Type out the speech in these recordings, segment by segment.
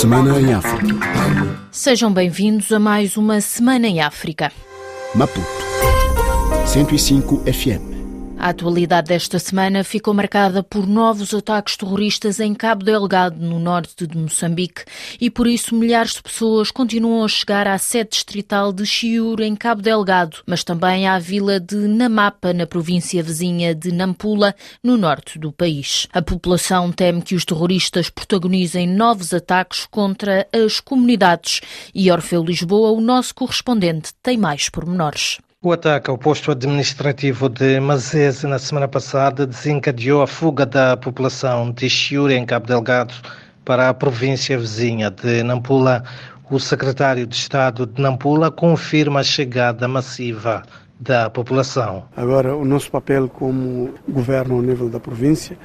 Semana em África. Sejam bem-vindos a mais uma Semana em África. Maputo 105 FM. A atualidade desta semana ficou marcada por novos ataques terroristas em Cabo Delgado, no norte de Moçambique, e por isso milhares de pessoas continuam a chegar à sede distrital de Chiur, em Cabo Delgado, mas também à vila de Namapa, na província vizinha de Nampula, no norte do país. A população teme que os terroristas protagonizem novos ataques contra as comunidades e Orfeu Lisboa, o nosso correspondente, tem mais pormenores. O ataque ao posto administrativo de Mazese na semana passada desencadeou a fuga da população de Chiure, em Cabo Delgado, para a província vizinha de Nampula. O secretário de Estado de Nampula confirma a chegada massiva da população. Agora, o nosso papel como governo ao nível da província,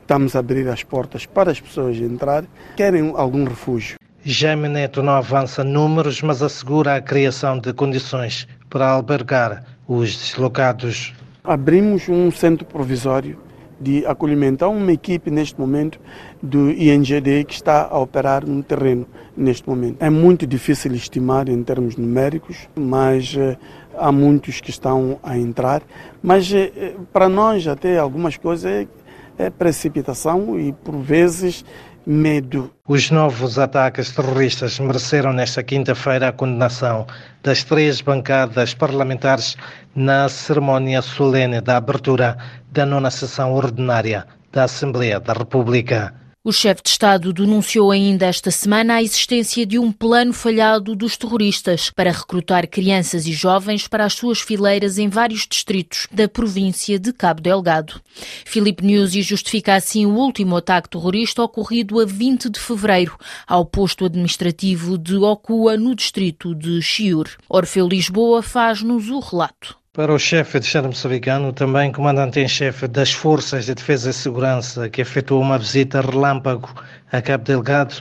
estamos a abrir as portas para as pessoas entrarem, querem algum refúgio. Jaime Neto não avança números, mas assegura a criação de condições para albergar os deslocados. Abrimos um centro provisório de acolhimento. Há uma equipe neste momento do INGD que está a operar no terreno neste momento. É muito difícil estimar em termos numéricos, mas eh, há muitos que estão a entrar. Mas eh, para nós até algumas coisas é precipitação e por vezes medo. Os novos ataques terroristas mereceram nesta quinta-feira a condenação das três bancadas parlamentares na cerimónia solene da abertura da nona sessão ordinária da Assembleia da República. O chefe de Estado denunciou ainda esta semana a existência de um plano falhado dos terroristas para recrutar crianças e jovens para as suas fileiras em vários distritos da província de Cabo Delgado. Filipe Nyusi justifica assim o último ataque terrorista ocorrido a 20 de fevereiro ao posto administrativo de Ocua, no distrito de Chiur. Orfeu Lisboa faz-nos o relato. Para o chefe de Estado moçambicano, também comandante em chefe das Forças de Defesa e Segurança, que efetuou uma visita relâmpago a Cabo Delgado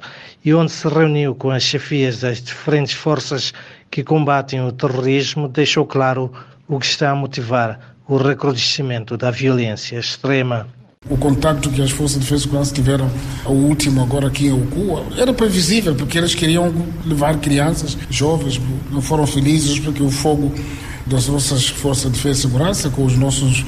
e onde se reuniu com as chefias das diferentes forças que combatem o terrorismo, deixou claro o que está a motivar o recrudescimento da violência extrema. O contacto que as forças de defesa e segurança tiveram, o último agora aqui em Ocua, era previsível, porque eles queriam levar crianças, jovens, não foram felizes porque o fogo das nossas forças de defesa e segurança com os nossos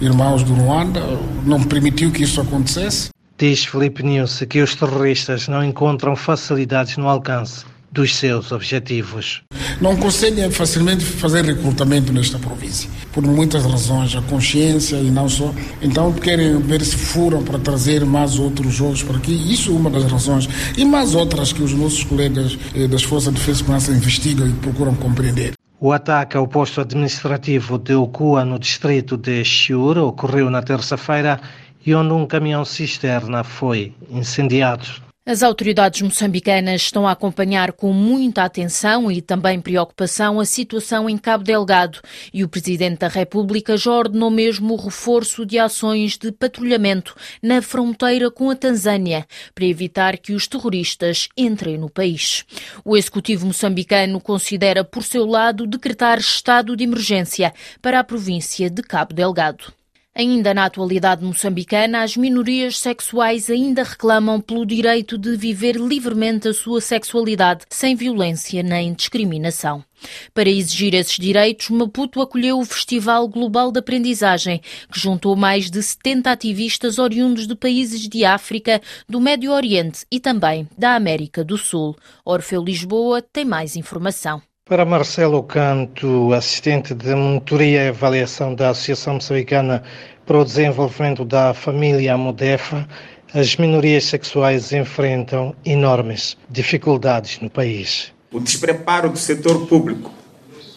irmãos do Ruanda não permitiu que isso acontecesse. Diz Felipe Nilce que os terroristas não encontram facilidades no alcance dos seus objetivos. Não conseguem facilmente fazer recrutamento nesta província, por muitas razões, a consciência e não só. Então querem ver se furam para trazer mais outros jovens para aqui. Isso é uma das razões. E mais outras que os nossos colegas eh, das Forças de Defesa e Segurança investigam e procuram compreender. O ataque ao posto administrativo de Okua, no distrito de Chiur, ocorreu na terça-feira e onde um caminhão cisterna foi incendiado. As autoridades moçambicanas estão a acompanhar com muita atenção e também preocupação a situação em Cabo Delgado e o Presidente da República já ordenou mesmo o reforço de ações de patrulhamento na fronteira com a Tanzânia para evitar que os terroristas entrem no país. O Executivo moçambicano considera, por seu lado, decretar estado de emergência para a província de Cabo Delgado. Ainda na atualidade moçambicana, as minorias sexuais ainda reclamam pelo direito de viver livremente a sua sexualidade, sem violência nem discriminação. Para exigir esses direitos, Maputo acolheu o Festival Global de Aprendizagem, que juntou mais de 70 ativistas oriundos de países de África, do Médio Oriente e também da América do Sul. Orfeu Lisboa tem mais informação. Para Marcelo Canto, assistente de monitoria e avaliação da Associação Moçambicana para o Desenvolvimento da Família Modefa, as minorias sexuais enfrentam enormes dificuldades no país. O despreparo do setor público,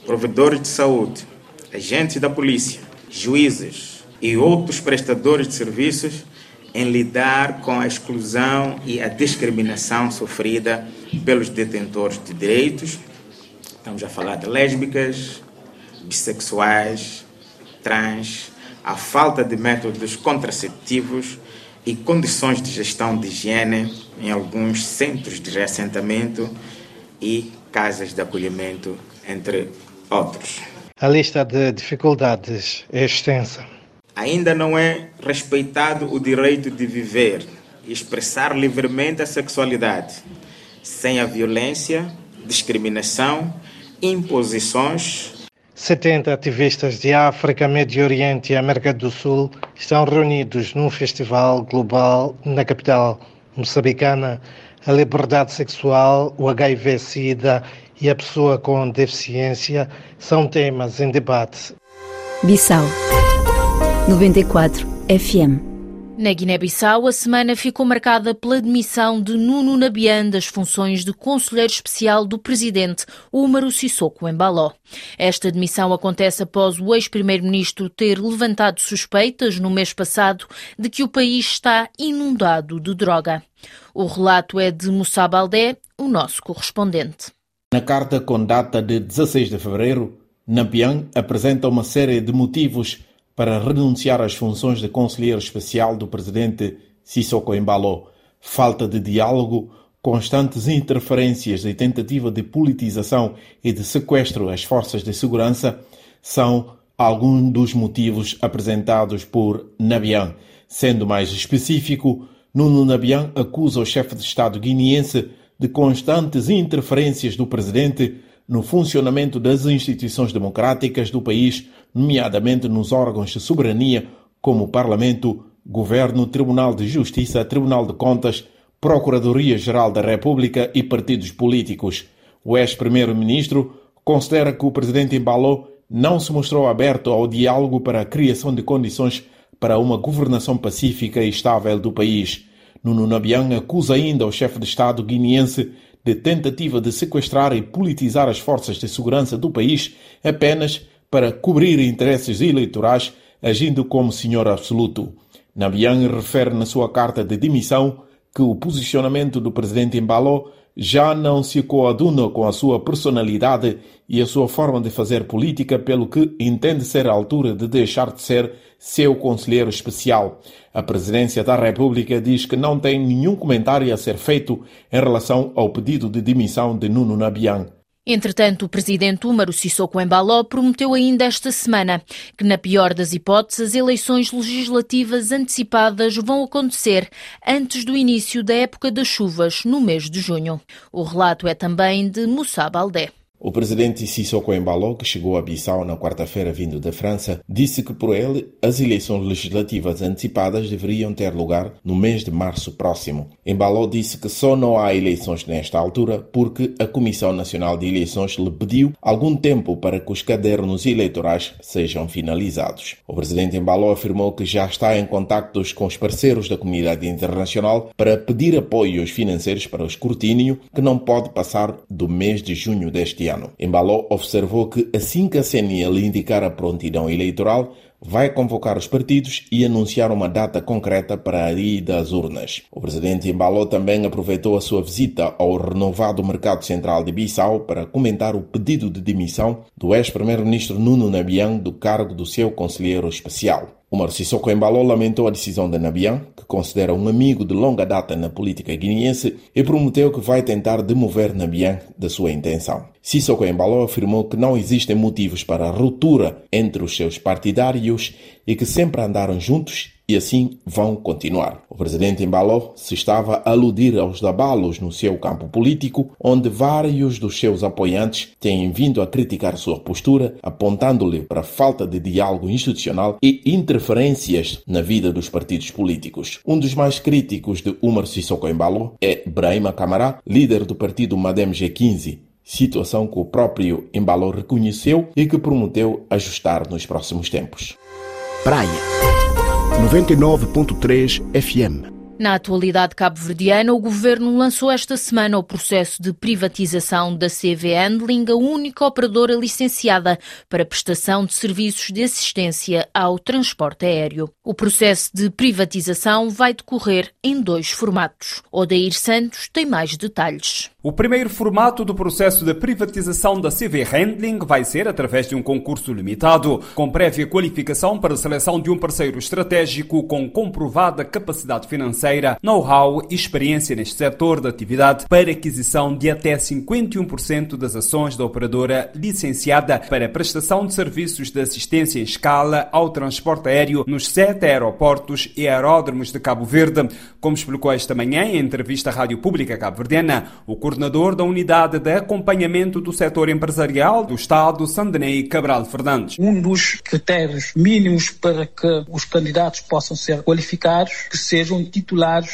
provedores de saúde, agentes da polícia, juízes e outros prestadores de serviços em lidar com a exclusão e a discriminação sofrida pelos detentores de direitos Estamos a falar de lésbicas, bissexuais, trans, a falta de métodos contraceptivos e condições de gestão de higiene em alguns centros de reassentamento e casas de acolhimento, entre outros. A lista de dificuldades é extensa. Ainda não é respeitado o direito de viver e expressar livremente a sexualidade sem a violência, discriminação, imposições. 70 ativistas de África, Médio Oriente e América do Sul estão reunidos num festival global na capital moçambicana. A liberdade sexual, o HIV-Sida e a pessoa com deficiência são temas em debate. Bissau 94 FM na Guiné-Bissau, a semana ficou marcada pela demissão de Nuno Nabian das funções de conselheiro especial do presidente Umaru Sissoko Embaló. Esta demissão acontece após o ex-primeiro-ministro ter levantado suspeitas no mês passado de que o país está inundado de droga. O relato é de Moussa Baldé, o nosso correspondente. Na carta com data de 16 de fevereiro, Nabian apresenta uma série de motivos para renunciar às funções de conselheiro especial do presidente Sissoko Embalo. Falta de diálogo, constantes interferências e tentativa de politização e de sequestro às forças de segurança são alguns dos motivos apresentados por Nabian. Sendo mais específico, Nuno Nabian acusa o chefe de Estado guineense de constantes interferências do presidente no funcionamento das instituições democráticas do país, nomeadamente nos órgãos de soberania, como Parlamento, Governo, Tribunal de Justiça, Tribunal de Contas, Procuradoria-Geral da República e partidos políticos. O ex-primeiro-ministro considera que o presidente Embalo não se mostrou aberto ao diálogo para a criação de condições para uma governação pacífica e estável do país. Nuno Nabian acusa ainda o chefe de Estado guineense de tentativa de sequestrar e politizar as forças de segurança do país apenas para cobrir interesses eleitorais, agindo como senhor absoluto. Nabian refere na sua carta de demissão que o posicionamento do presidente Embalo já não se coaduna com a sua personalidade e a sua forma de fazer política, pelo que entende ser a altura de deixar de ser seu conselheiro especial. A presidência da República diz que não tem nenhum comentário a ser feito em relação ao pedido de demissão de Nuno Nabian. Entretanto, o presidente Umaru Sissoko Embaló prometeu ainda esta semana que, na pior das hipóteses, as eleições legislativas antecipadas vão acontecer antes do início da época das chuvas, no mês de junho. O relato é também de Moussa Baldé. O presidente Sissoko Embalo, que chegou a Bissau na quarta-feira vindo da França, disse que por ele as eleições legislativas antecipadas deveriam ter lugar no mês de março próximo. Embalo disse que só não há eleições nesta altura porque a Comissão Nacional de Eleições lhe pediu algum tempo para que os cadernos eleitorais sejam finalizados. O presidente Embalo afirmou que já está em contactos com os parceiros da comunidade internacional para pedir apoios financeiros para o escrutínio, que não pode passar do mês de junho deste ano. Embaló observou que assim que a CNI lhe indicar a prontidão eleitoral, vai convocar os partidos e anunciar uma data concreta para a ida às urnas. O presidente Embaló também aproveitou a sua visita ao renovado Mercado Central de Bissau para comentar o pedido de demissão do ex-primeiro-ministro Nuno Nabian do cargo do seu conselheiro especial. Omar Sissoko Embalo lamentou a decisão de Nabian, que considera um amigo de longa data na política guineense, e prometeu que vai tentar demover Nabian da sua intenção. Sissoko Embalo afirmou que não existem motivos para ruptura entre os seus partidários e que sempre andaram juntos e assim vão continuar. O presidente Embalo se estava a aludir aos abalos no seu campo político, onde vários dos seus apoiantes têm vindo a criticar sua postura, apontando-lhe para falta de diálogo institucional e interferências na vida dos partidos políticos. Um dos mais críticos de Umar Sissoko Embalo é Brahima Camara, líder do partido Madem G15, situação que o próprio Embalo reconheceu e que prometeu ajustar nos próximos tempos. Praia 99.3 FM. Na atualidade cabo-verdiana, o governo lançou esta semana o processo de privatização da CV Handling, a única operadora licenciada para prestação de serviços de assistência ao transporte aéreo. O processo de privatização vai decorrer em dois formatos. Odair Santos tem mais detalhes. O primeiro formato do processo de privatização da CV Handling vai ser através de um concurso limitado, com prévia qualificação para a seleção de um parceiro estratégico com comprovada capacidade financeira financeira, know-how e experiência neste setor de atividade para aquisição de até 51% das ações da operadora licenciada para prestação de serviços de assistência em escala ao transporte aéreo nos sete aeroportos e aeródromos de Cabo Verde. Como explicou esta manhã em entrevista à Rádio Pública Cabo-Verdiana, o coordenador da Unidade de Acompanhamento do Setor Empresarial do Estado, Sandenei Cabral Fernandes. Um dos critérios mínimos para que os candidatos possam ser qualificados que sejam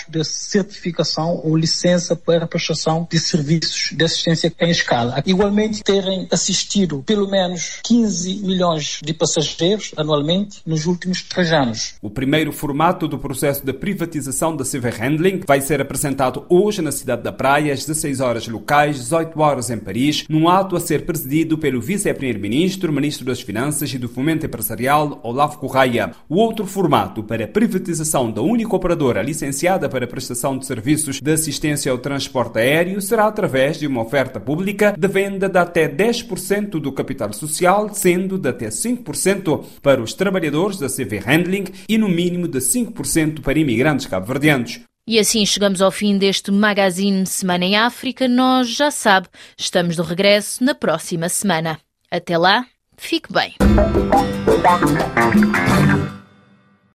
de certificação ou licença para prestação de serviços de assistência em escala. Igualmente, terem assistido pelo menos 15 milhões de passageiros anualmente nos últimos três anos. O primeiro formato do processo de privatização da CV Handling vai ser apresentado hoje na cidade da Praia, às 16 horas locais, 18 horas em Paris, num ato a ser presidido pelo vice-primeiro-ministro, ministro das Finanças e do Fomento Empresarial, Olavo Correia. O outro formato para a privatização da única operadora licenciada para prestação de serviços de assistência ao transporte aéreo será através de uma oferta pública de venda de até 10% do capital social, sendo de até 5% para os trabalhadores da CV Handling e no mínimo de 5% para imigrantes cabo-verdianos. E assim chegamos ao fim deste Magazine Semana em África. Nós, já sabe, estamos de regresso na próxima semana. Até lá, fique bem.